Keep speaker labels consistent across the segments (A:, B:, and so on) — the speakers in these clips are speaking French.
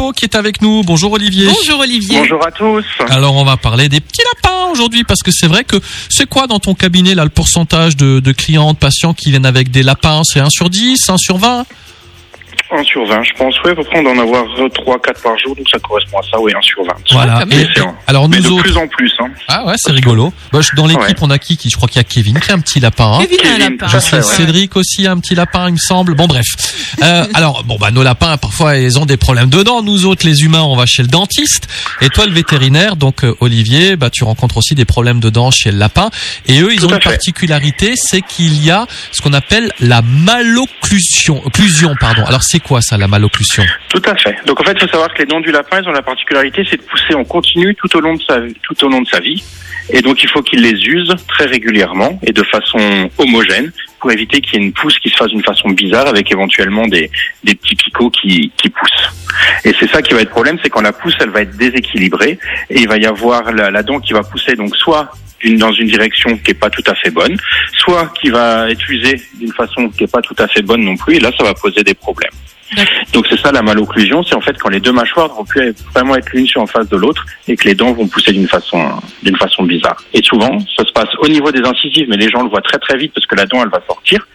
A: Otto qui est avec nous. Bonjour Olivier.
B: Bonjour Olivier.
C: Bonjour à tous.
A: Alors on va parler des petits lapins aujourd'hui parce que c'est vrai que c'est quoi dans ton cabinet là le pourcentage de, de clients, de patients qui viennent avec des lapins? C'est 1 sur 10, 1 sur 20
C: 1 sur 20, je pense. Oui, à peu près, on doit en avoir 3, 4 par jour, donc ça correspond à ça, oui, 1 sur 20.
A: Voilà.
C: Mais
A: Et- alors
C: mais
A: nous
C: de
A: autres.
C: plus en plus. Hein.
A: Ah ouais, c'est rigolo. Bah, je- dans l'équipe,
C: Ouais.
A: on a qui, qui Je crois qu'il y a Kevin qui a un petit lapin. hein.
B: Kevin a un lapin.
C: fait, ouais.
A: Cédric aussi a un petit lapin, il me semble. Bon, bref. Euh, alors, bon, bah, nos lapins, parfois, ils ont des problèmes de dents. Nous autres, les humains, on va chez le dentiste. Et toi, le vétérinaire, donc euh, Olivier, bah, tu rencontres aussi des problèmes de dents chez le lapin. Et eux, ils
C: Tout
A: ont une
C: fait.
A: particularité, c'est qu'il y a ce qu'on appelle la malocclusion. Occlusion, pardon. Alors, c'est quoi ça, la malocclusion?
C: Tout à fait. Donc en fait, il faut savoir que les dents du lapin, ils ont la particularité, c'est de pousser en continu tout au long de sa tout au long de sa vie. Et donc il faut qu'il les use très régulièrement et de façon homogène pour éviter qu'il y ait une pousse qui se fasse d'une façon bizarre avec éventuellement des, des petits picots qui, qui poussent. Et c'est ça qui va être problème, c'est quand la pousse, elle va être déséquilibrée et il va y avoir la dent qui va pousser donc soit dans une direction qui est pas tout à fait bonne, soit qui va être usée d'une façon qui est pas tout à fait bonne non plus. Et là, ça va poser des problèmes. Donc c'est ça la malocclusion, c'est en fait quand les deux mâchoires vont plus vraiment être l'une sur en face de l'autre et que les dents vont pousser d'une façon d'une façon bizarre. Et souvent, ça se passe au niveau des incisives, mais les gens le voient très très vite parce que la dent elle va sortir.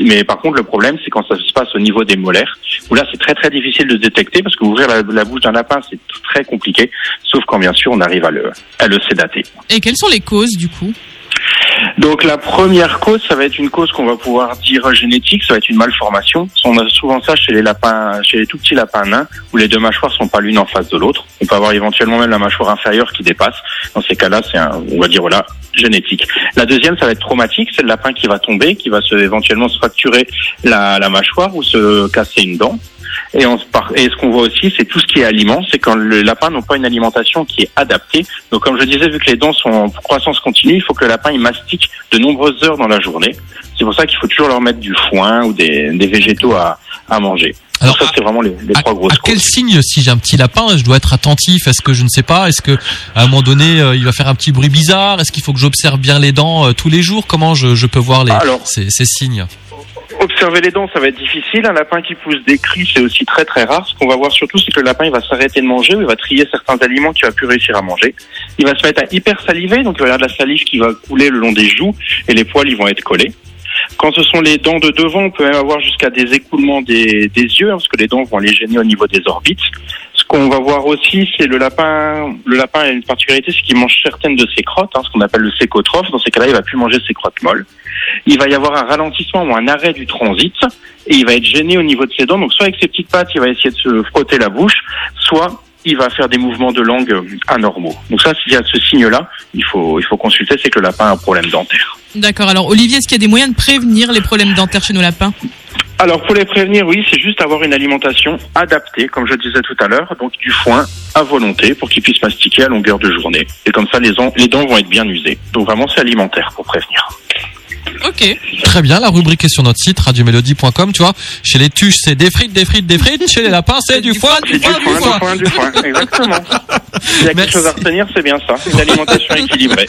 C: Mais par contre, le problème, c'est quand ça se passe au niveau des molaires, où là, c'est très très difficile de détecter parce qu'ouvrir la, la bouche d'un lapin, c'est très compliqué, sauf quand bien sûr on arrive à le, à le sédater.
B: Et quelles sont les causes du coup?
C: Donc la première cause, ça va être une cause qu'on va pouvoir dire génétique, ça va être une malformation. On a souvent ça chez les lapins, chez les tout petits lapins nains, où les deux mâchoires sont pas l'une en face de l'autre. On peut avoir éventuellement même la mâchoire inférieure qui dépasse. Dans ces cas-là, c'est un, on va dire voilà, génétique. La deuxième, ça va être traumatique, c'est le lapin qui va tomber, qui va se, éventuellement se fracturer la, la mâchoire ou se casser une dent. Et, on, ce qu'on voit aussi, c'est tout ce qui est aliment, c'est quand le lapin n'a pas une alimentation qui est adaptée. Donc, comme je disais, vu que les dents sont en croissance continue, il faut que le lapin il mastique de nombreuses heures dans la journée. C'est pour ça qu'il faut toujours leur mettre du foin ou des, des végétaux à, à manger.
A: Alors,
C: ça, c'est vraiment les, les
A: à,
C: trois grosses
A: à quel
C: causes.
A: signe, si j'ai un petit lapin, je dois être attentif? Est-ce que je ne sais pas? Est-ce que à un moment donné, euh, il va faire un petit bruit bizarre? Est-ce qu'il faut que j'observe bien les dents euh, tous les jours? Comment je, je peux voir les,
C: Alors.
A: ces, ces signes?
C: Observer les dents, ça va être difficile. Un lapin qui pousse des cris, c'est aussi très très rare. Ce qu'on va voir surtout, c'est que le lapin, va s'arrêter de manger ou il va trier certains aliments qu'il va plus réussir à manger. Il va se mettre à hyper saliver, donc il va y avoir de la salive qui va couler le long des joues et les poils, ils vont être collés. Quand ce sont les dents de devant, on peut même avoir jusqu'à des écoulements des, des yeux, hein, parce que les dents vont les gêner au niveau des orbites. Ce qu'on va voir aussi, c'est le lapin. Le lapin a une particularité, c'est qu'il mange certaines de ses crottes, hein, ce qu'on appelle le sécotrophe. Dans ces cas-là, il va plus manger ses crottes molles. Il va y avoir un ralentissement ou un arrêt du transit, et il va être gêné au niveau de ses dents. Donc, soit avec ses petites pattes, il va essayer de se frotter la bouche, soit il va faire des mouvements de langue anormaux. Donc ça, s'il y a ce signe-là, il faut, il faut consulter, c'est que le lapin a un problème dentaire.
B: D'accord. Alors Olivier, est-ce qu'il y a des moyens de prévenir les problèmes dentaires chez nos lapins?
C: Alors pour les prévenir, oui, c'est juste avoir une alimentation adaptée, comme je disais tout à l'heure, donc du foin à volonté pour qu'ils puissent mastiquer à longueur de journée. Et comme ça, les, les dents vont être bien usées. Donc vraiment, c'est alimentaire pour prévenir.
B: Ok.
A: Très bien, la rubrique est sur notre site radiomélodie.com. Tu vois, chez les tuches, c'est des frites, des frites, des frites. Chez les lapins, c'est du foin, du
C: C'est du
A: foin, du
C: foin, du
A: foin.
C: foin, du foin. Exactement. S'il y a quelque chose à retenir, c'est bien ça. Une alimentation équilibrée.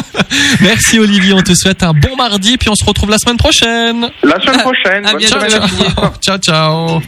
A: Merci Olivier, on te souhaite un bon mardi, puis on se retrouve la semaine prochaine.
C: La semaine prochaine.
B: à bientôt,
A: ciao, ciao.